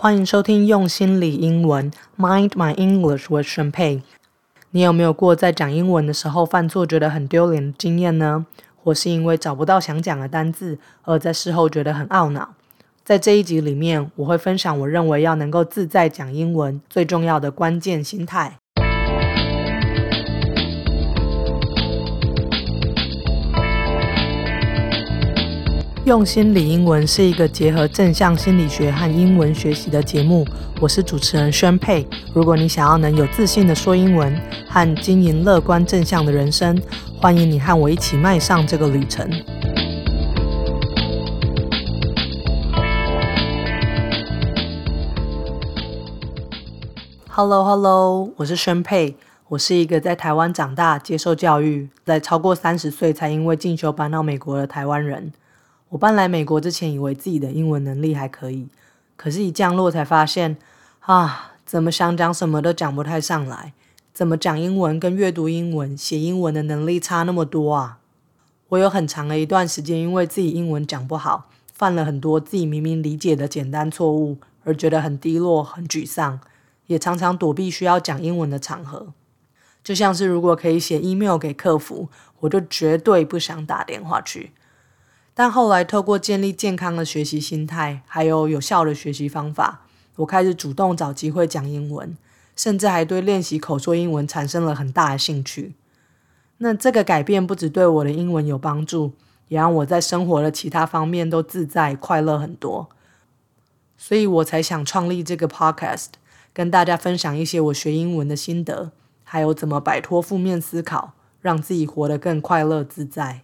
欢迎收听用心理英文，Mind My English with Champagne。你有没有过在讲英文的时候犯错，觉得很丢脸的经验呢？或是因为找不到想讲的单字，而在事后觉得很懊恼？在这一集里面，我会分享我认为要能够自在讲英文最重要的关键心态。用心理英文是一个结合正向心理学和英文学习的节目。我是主持人宣佩。如果你想要能有自信的说英文和经营乐观正向的人生，欢迎你和我一起迈上这个旅程。Hello Hello，我是宣佩。我是一个在台湾长大、接受教育，在超过三十岁才因为进修搬到美国的台湾人。我搬来美国之前，以为自己的英文能力还可以，可是，一降落才发现，啊，怎么想讲什么都讲不太上来。怎么讲英文跟阅读英文、写英文的能力差那么多啊？我有很长的一段时间，因为自己英文讲不好，犯了很多自己明明理解的简单错误，而觉得很低落、很沮丧，也常常躲避需要讲英文的场合。就像是如果可以写 email 给客服，我就绝对不想打电话去。但后来，透过建立健康的学习心态，还有有效的学习方法，我开始主动找机会讲英文，甚至还对练习口说英文产生了很大的兴趣。那这个改变不只对我的英文有帮助，也让我在生活的其他方面都自在快乐很多。所以我才想创立这个 podcast，跟大家分享一些我学英文的心得，还有怎么摆脱负面思考，让自己活得更快乐自在。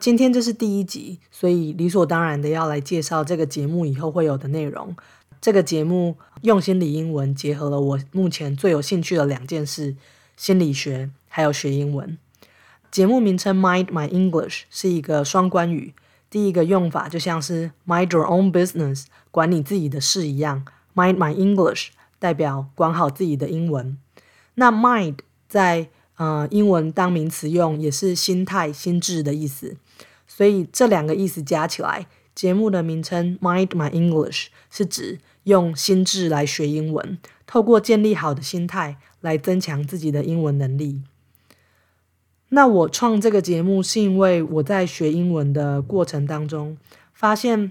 今天这是第一集，所以理所当然的要来介绍这个节目以后会有的内容。这个节目用心理英文，结合了我目前最有兴趣的两件事：心理学还有学英文。节目名称 Mind My English 是一个双关语，第一个用法就像是 Mind your own business，管你自己的事一样。Mind My English 代表管好自己的英文。那 Mind 在呃，英文当名词用也是心态、心智的意思，所以这两个意思加起来，节目的名称 Mind My English 是指用心智来学英文，透过建立好的心态来增强自己的英文能力。那我创这个节目是因为我在学英文的过程当中，发现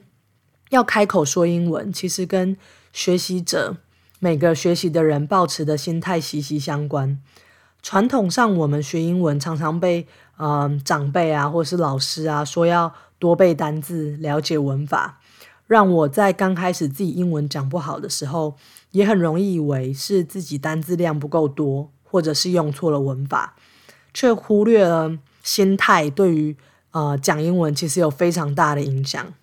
要开口说英文，其实跟学习者每个学习的人抱持的心态息息相关。传统上，我们学英文常常被呃长辈啊，或是老师啊说要多背单字、了解文法，让我在刚开始自己英文讲不好的时候，也很容易以为是自己单字量不够多，或者是用错了文法，却忽略了心态对于呃讲英文其实有非常大的影响。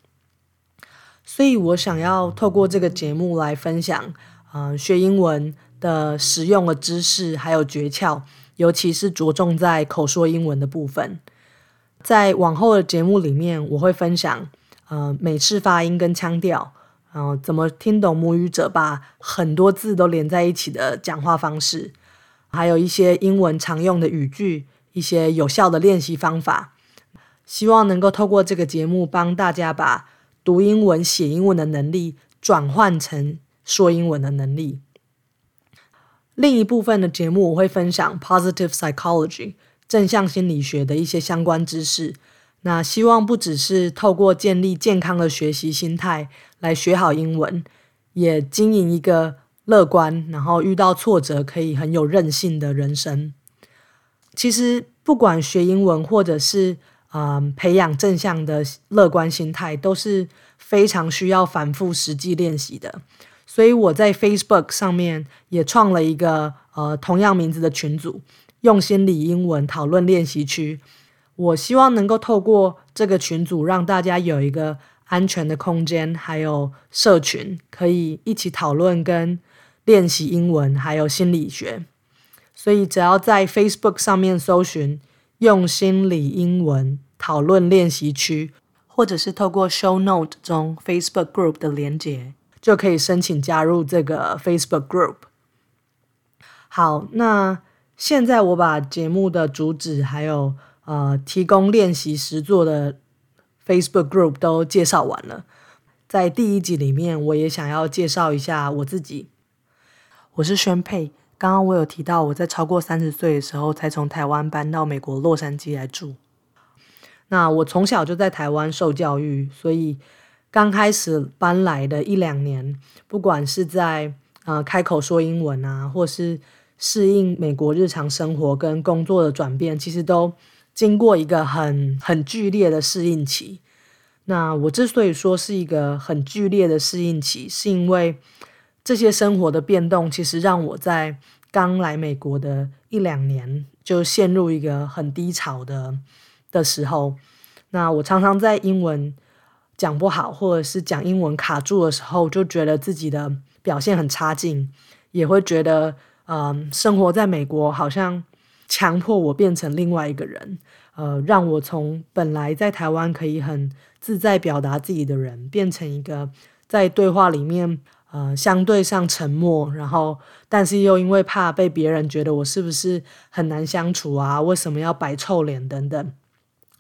所以我想要透过这个节目来分享，嗯，学英文。的实用的知识还有诀窍，尤其是着重在口说英文的部分。在往后的节目里面，我会分享呃美式发音跟腔调，嗯，怎么听懂母语者把很多字都连在一起的讲话方式，还有一些英文常用的语句，一些有效的练习方法。希望能够透过这个节目，帮大家把读英文、写英文的能力转换成说英文的能力。另一部分的节目，我会分享 positive psychology 正向心理学的一些相关知识。那希望不只是透过建立健康的学习心态来学好英文，也经营一个乐观，然后遇到挫折可以很有韧性的人生。其实，不管学英文或者是嗯培养正向的乐观心态，都是非常需要反复实际练习的。所以我在 Facebook 上面也创了一个呃同样名字的群组，用心理英文讨论练习区。我希望能够透过这个群组，让大家有一个安全的空间，还有社群，可以一起讨论跟练习英文，还有心理学。所以只要在 Facebook 上面搜寻“用心理英文讨论练习区”，或者是透过 Show Note 中 Facebook Group 的连接。就可以申请加入这个 Facebook Group。好，那现在我把节目的主旨还有呃提供练习实作的 Facebook Group 都介绍完了。在第一集里面，我也想要介绍一下我自己。我是宣佩，刚刚我有提到我在超过三十岁的时候才从台湾搬到美国洛杉矶来住。那我从小就在台湾受教育，所以刚开始搬来的一两年，不管是在呃开口说英文啊，或是适应美国日常生活跟工作的转变，其实都经过一个很很剧烈的适应期。那我之所以说是一个很剧烈的适应期，是因为这些生活的变动，其实让我在刚来美国的一两年就陷入一个很低潮的。的时候，那我常常在英文讲不好，或者是讲英文卡住的时候，就觉得自己的表现很差劲，也会觉得，嗯，生活在美国好像强迫我变成另外一个人，呃，让我从本来在台湾可以很自在表达自己的人，变成一个在对话里面，呃，相对上沉默，然后但是又因为怕被别人觉得我是不是很难相处啊，为什么要摆臭脸等等。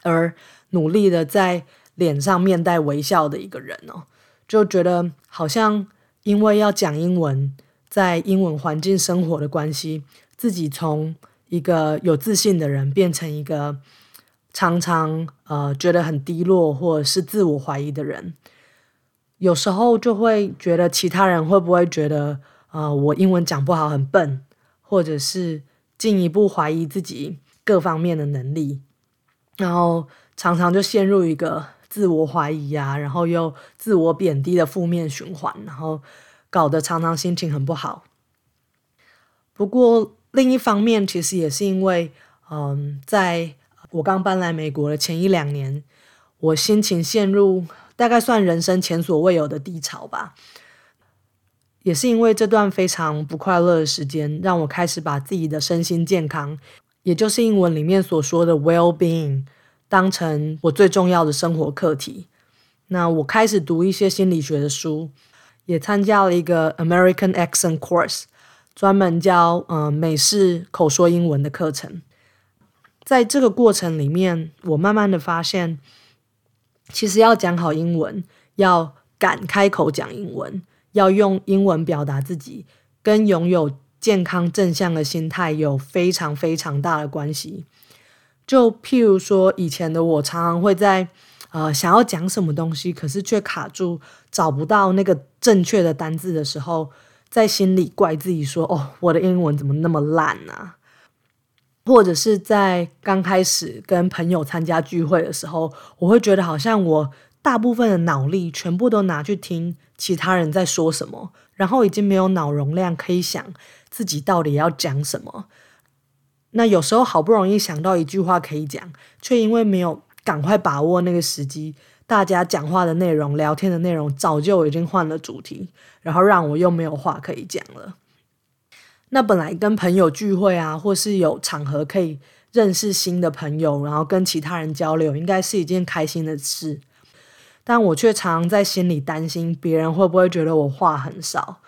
而努力的在脸上面带微笑的一个人哦，就觉得好像因为要讲英文，在英文环境生活的关系，自己从一个有自信的人变成一个常常呃觉得很低落或者是自我怀疑的人。有时候就会觉得其他人会不会觉得呃我英文讲不好很笨，或者是进一步怀疑自己各方面的能力。然后常常就陷入一个自我怀疑啊，然后又自我贬低的负面循环，然后搞得常常心情很不好。不过另一方面，其实也是因为，嗯，在我刚搬来美国的前一两年，我心情陷入大概算人生前所未有的低潮吧。也是因为这段非常不快乐的时间，让我开始把自己的身心健康。也就是英文里面所说的 well-being，当成我最重要的生活课题。那我开始读一些心理学的书，也参加了一个 American Accent Course，专门教呃美式口说英文的课程。在这个过程里面，我慢慢的发现，其实要讲好英文，要敢开口讲英文，要用英文表达自己，跟拥有。健康正向的心态有非常非常大的关系。就譬如说，以前的我常常会在呃想要讲什么东西，可是却卡住，找不到那个正确的单字的时候，在心里怪自己说：“哦，我的英文怎么那么烂啊？”或者是在刚开始跟朋友参加聚会的时候，我会觉得好像我大部分的脑力全部都拿去听其他人在说什么，然后已经没有脑容量可以想。自己到底要讲什么？那有时候好不容易想到一句话可以讲，却因为没有赶快把握那个时机，大家讲话的内容、聊天的内容早就已经换了主题，然后让我又没有话可以讲了。那本来跟朋友聚会啊，或是有场合可以认识新的朋友，然后跟其他人交流，应该是一件开心的事，但我却常常在心里担心，别人会不会觉得我话很少。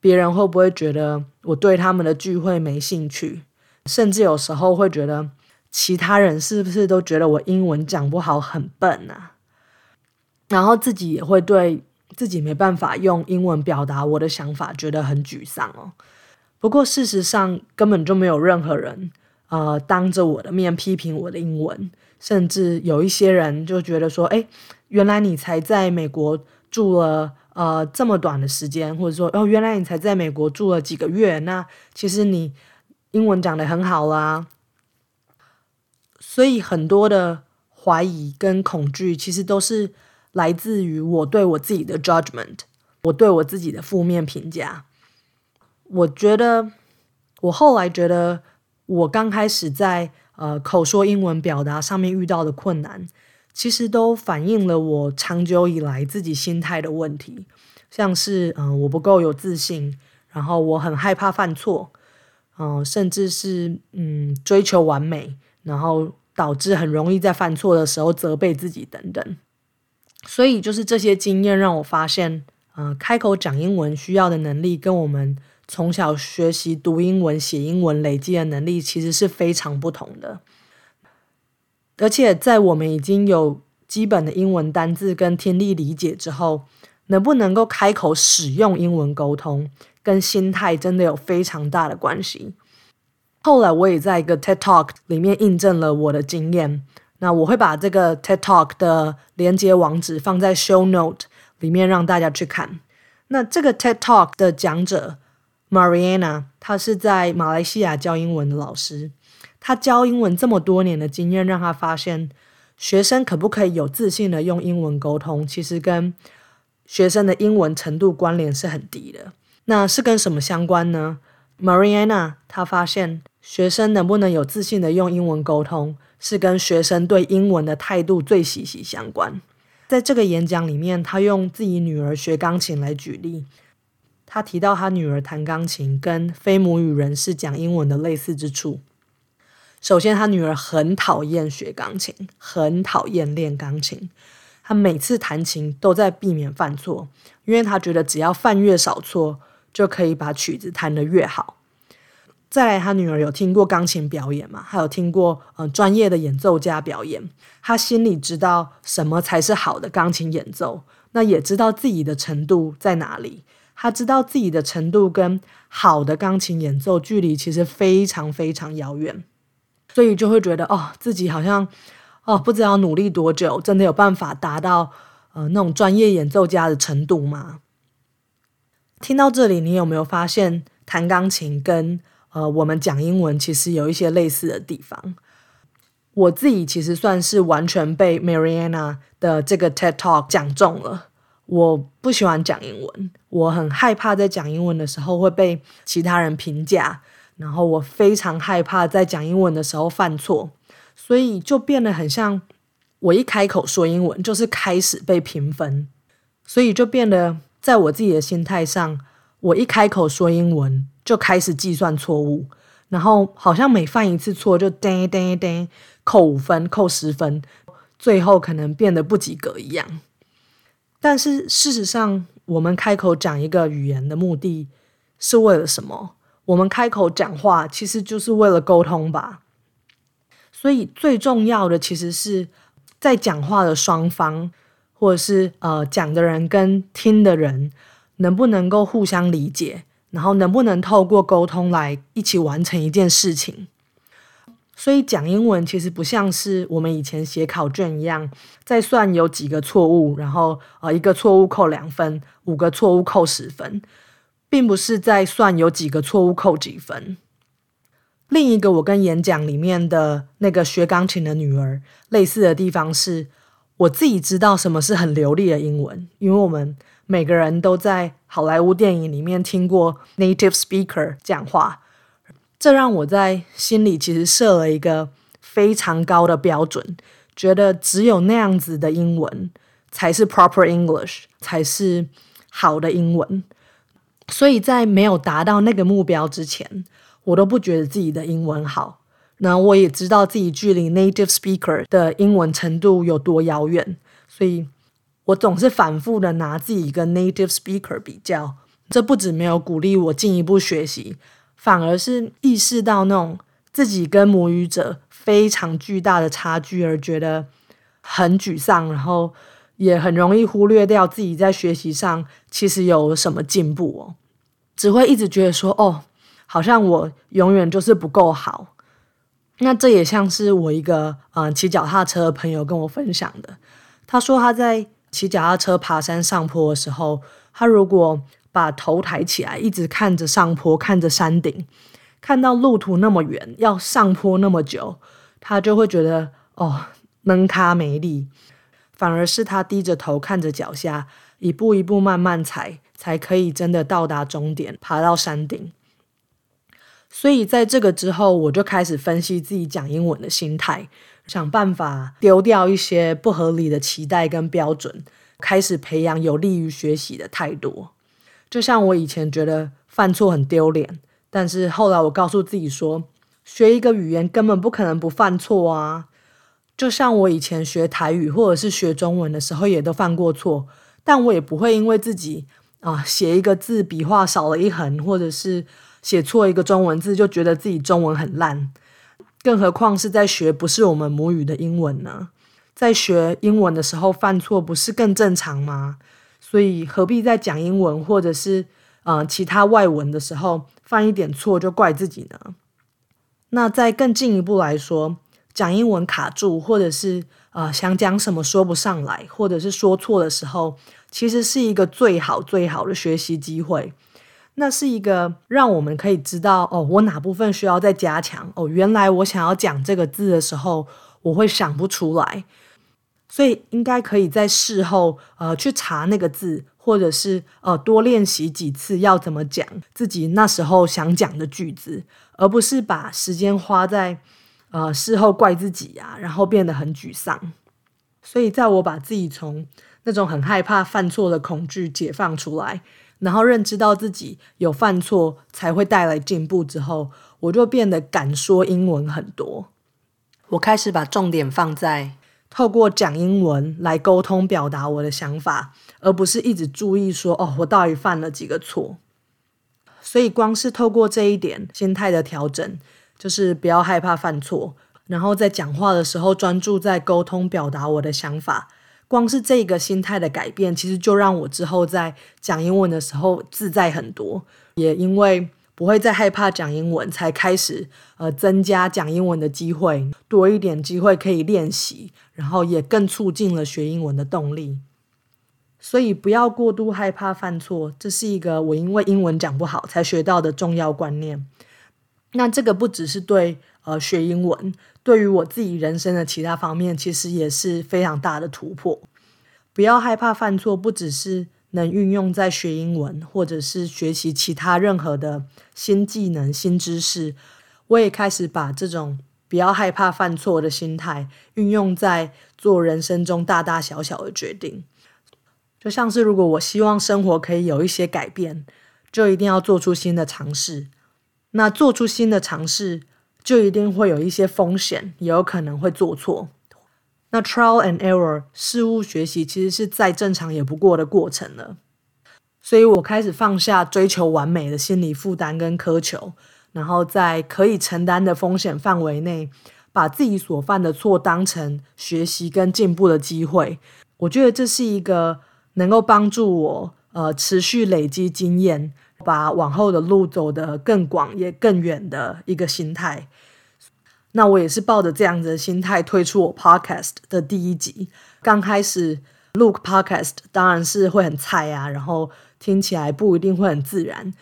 别人会不会觉得我对他们的聚会没兴趣？甚至有时候会觉得其他人是不是都觉得我英文讲不好、很笨啊？然后自己也会对自己没办法用英文表达我的想法觉得很沮丧哦。不过事实上根本就没有任何人呃当着我的面批评我的英文，甚至有一些人就觉得说：“哎，原来你才在美国住了。”呃，这么短的时间，或者说，哦，原来你才在美国住了几个月，那其实你英文讲的很好啦。所以很多的怀疑跟恐惧，其实都是来自于我对我自己的 judgment，我对我自己的负面评价。我觉得，我后来觉得，我刚开始在呃口说英文表达上面遇到的困难。其实都反映了我长久以来自己心态的问题，像是嗯我不够有自信，然后我很害怕犯错，嗯甚至是嗯追求完美，然后导致很容易在犯错的时候责备自己等等。所以就是这些经验让我发现，嗯开口讲英文需要的能力，跟我们从小学习读英文、写英文累积的能力其实是非常不同的。而且在我们已经有基本的英文单字跟听力理解之后，能不能够开口使用英文沟通，跟心态真的有非常大的关系。后来我也在一个 TED Talk 里面印证了我的经验。那我会把这个 TED Talk 的连接网址放在 Show Note 里面，让大家去看。那这个 TED Talk 的讲者 Mariana，她是在马来西亚教英文的老师。他教英文这么多年的经验，让他发现学生可不可以有自信的用英文沟通，其实跟学生的英文程度关联是很低的。那是跟什么相关呢？Mariana 她发现学生能不能有自信的用英文沟通。是跟学生对英文的态度最息息相关。在这个演讲里面，他用自己女儿学钢琴来举例。他提到他女儿弹钢琴跟非母语人士讲英文的类似之处。首先，他女儿很讨厌学钢琴，很讨厌练钢琴。他每次弹琴都在避免犯错，因为他觉得只要犯越少错，就可以把曲子弹得越好。再来，他女儿有听过钢琴表演嘛？还有听过呃专业的演奏家表演，他心里知道什么才是好的钢琴演奏，那也知道自己的程度在哪里。他知道自己的程度跟好的钢琴演奏距离其实非常非常遥远，所以就会觉得哦，自己好像哦不知道努力多久，真的有办法达到呃那种专业演奏家的程度吗？听到这里，你有没有发现弹钢琴跟呃，我们讲英文其实有一些类似的地方。我自己其实算是完全被 Mariana 的这个 TED Talk 讲中了。我不喜欢讲英文，我很害怕在讲英文的时候会被其他人评价，然后我非常害怕在讲英文的时候犯错，所以就变得很像我一开口说英文就是开始被评分，所以就变得在我自己的心态上，我一开口说英文。就开始计算错误，然后好像每犯一次错就叮叮叮扣五分、扣十分，最后可能变得不及格一样。但是事实上，我们开口讲一个语言的目的是为了什么？我们开口讲话其实就是为了沟通吧。所以最重要的其实是在讲话的双方，或者是呃讲的人跟听的人，能不能够互相理解。然后能不能透过沟通来一起完成一件事情？所以讲英文其实不像是我们以前写考卷一样，在算有几个错误，然后呃一个错误扣两分，五个错误扣十分，并不是在算有几个错误扣几分。另一个我跟演讲里面的那个学钢琴的女儿类似的地方是，我自己知道什么是很流利的英文，因为我们。每个人都在好莱坞电影里面听过 native speaker 讲话，这让我在心里其实设了一个非常高的标准，觉得只有那样子的英文才是 proper English，才是好的英文。所以在没有达到那个目标之前，我都不觉得自己的英文好。那我也知道自己距离 native speaker 的英文程度有多遥远，所以。我总是反复的拿自己跟 native speaker 比较，这不止没有鼓励我进一步学习，反而是意识到那种自己跟母语者非常巨大的差距，而觉得很沮丧，然后也很容易忽略掉自己在学习上其实有什么进步哦，只会一直觉得说哦，好像我永远就是不够好。那这也像是我一个嗯骑脚踏车的朋友跟我分享的，他说他在。骑脚踏车爬山上坡的时候，他如果把头抬起来，一直看着上坡，看着山顶，看到路途那么远，要上坡那么久，他就会觉得哦，闷咖没力。反而是他低着头看着脚下，一步一步慢慢踩，才可以真的到达终点，爬到山顶。所以在这个之后，我就开始分析自己讲英文的心态。想办法丢掉一些不合理的期待跟标准，开始培养有利于学习的态度。就像我以前觉得犯错很丢脸，但是后来我告诉自己说，学一个语言根本不可能不犯错啊。就像我以前学台语或者是学中文的时候，也都犯过错，但我也不会因为自己啊写一个字笔画少了一横，或者是写错一个中文字，就觉得自己中文很烂。更何况是在学不是我们母语的英文呢？在学英文的时候犯错不是更正常吗？所以何必在讲英文或者是呃其他外文的时候犯一点错就怪自己呢？那再更进一步来说，讲英文卡住，或者是呃想讲什么说不上来，或者是说错的时候，其实是一个最好最好的学习机会。那是一个让我们可以知道哦，我哪部分需要再加强哦。原来我想要讲这个字的时候，我会想不出来。所以应该可以在事后，呃，去查那个字，或者是呃多练习几次要怎么讲自己那时候想讲的句子，而不是把时间花在呃事后怪自己呀，然后变得很沮丧。所以在我把自己从那种很害怕犯错的恐惧解放出来，然后认知到自己有犯错才会带来进步之后，我就变得敢说英文很多。我开始把重点放在。透过讲英文来沟通表达我的想法，而不是一直注意说哦，我到底犯了几个错。所以光是透过这一点心态的调整，就是不要害怕犯错，然后在讲话的时候专注在沟通表达我的想法。光是这个心态的改变，其实就让我之后在讲英文的时候自在很多。也因为。不会再害怕讲英文，才开始呃增加讲英文的机会，多一点机会可以练习，然后也更促进了学英文的动力。所以不要过度害怕犯错，这是一个我因为英文讲不好才学到的重要观念。那这个不只是对呃学英文，对于我自己人生的其他方面，其实也是非常大的突破。不要害怕犯错，不只是。能运用在学英文，或者是学习其他任何的新技能、新知识，我也开始把这种不要害怕犯错的心态运用在做人生中大大小小的决定。就像是如果我希望生活可以有一些改变，就一定要做出新的尝试。那做出新的尝试，就一定会有一些风险，也有可能会做错。那 trial and error 事物学习其实是再正常也不过的过程了，所以我开始放下追求完美的心理负担跟苛求，然后在可以承担的风险范围内，把自己所犯的错当成学习跟进步的机会。我觉得这是一个能够帮助我呃持续累积经验，把往后的路走得更广也更远的一个心态。那我也是抱着这样子的心态推出我 podcast 的第一集。刚开始录 podcast 当然是会很菜啊，然后听起来不一定会很自然。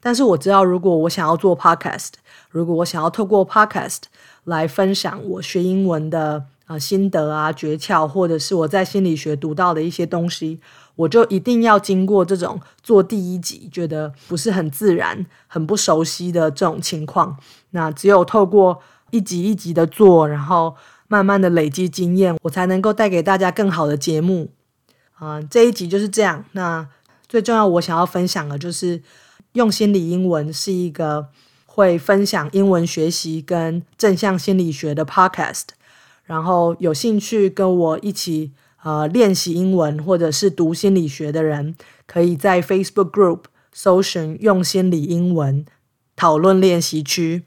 但是我知道，如果我想要做 podcast，如果我想要透过 podcast 来分享我学英文的啊心得啊诀窍，或者是我在心理学读到的一些东西，我就一定要经过这种做第一集觉得不是很自然、很不熟悉的这种情况。那只有透过一集一集的做，然后慢慢的累积经验，我才能够带给大家更好的节目。啊，这一集就是这样。那最重要，我想要分享的就是用心理英文是一个会分享英文学习跟正向心理学的 podcast。然后有兴趣跟我一起呃练习英文或者是读心理学的人，可以在 Facebook group 搜寻“用心理英文”讨论练习区。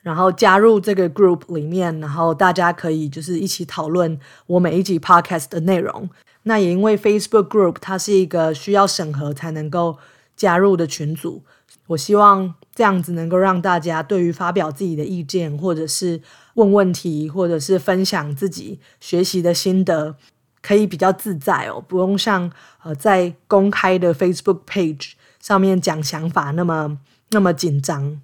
然后加入这个 group 里面，然后大家可以就是一起讨论我每一集 podcast 的内容。那也因为 Facebook group 它是一个需要审核才能够加入的群组，我希望这样子能够让大家对于发表自己的意见，或者是问问题，或者是分享自己学习的心得，可以比较自在哦，不用像呃在公开的 Facebook page 上面讲想法那么那么紧张。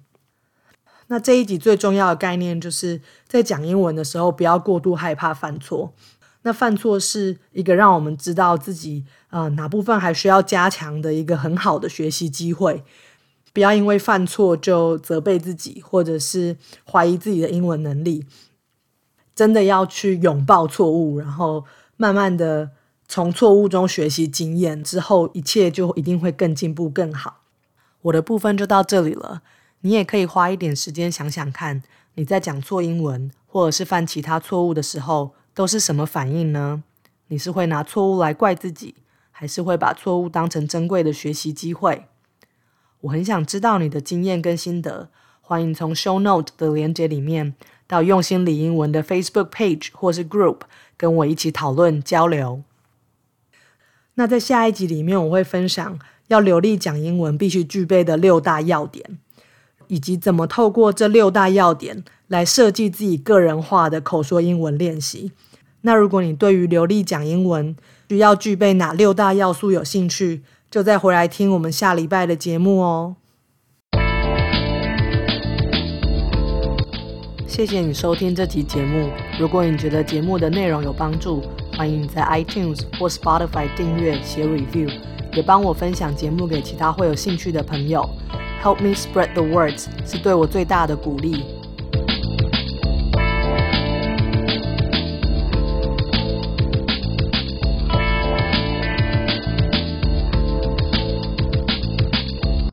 那这一集最重要的概念，就是在讲英文的时候，不要过度害怕犯错。那犯错是一个让我们知道自己呃哪部分还需要加强的一个很好的学习机会。不要因为犯错就责备自己，或者是怀疑自己的英文能力。真的要去拥抱错误，然后慢慢的从错误中学习经验，之后一切就一定会更进步更好。我的部分就到这里了。你也可以花一点时间想想看，你在讲错英文或者是犯其他错误的时候，都是什么反应呢？你是会拿错误来怪自己，还是会把错误当成珍贵的学习机会？我很想知道你的经验跟心得，欢迎从 Show Note 的连接里面到用心理英文的 Facebook page 或是 Group，跟我一起讨论交流。那在下一集里面，我会分享要流利讲英文必须具备的六大要点，以及怎么透过这六大要点来设计自己个人化的口说英文练习。那如果你对于流利讲英文需要具备哪六大要素有兴趣，就再回来听我们下礼拜的节目哦。谢谢你收听这期节目。如果你觉得节目的内容有帮助，欢迎在 iTunes 或 Spotify 订阅、写 review，也帮我分享节目给其他会有兴趣的朋友。Help me spread the words 是对我最大的鼓励。